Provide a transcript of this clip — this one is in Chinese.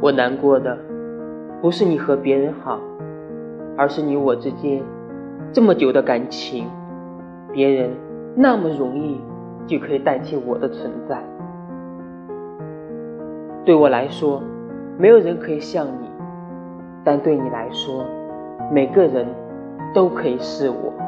我难过的不是你和别人好而是你我之间这么久的感情别人那么容易就可以代替我的存在。对我来说没有人可以像你但对你来说每个人都可以是我。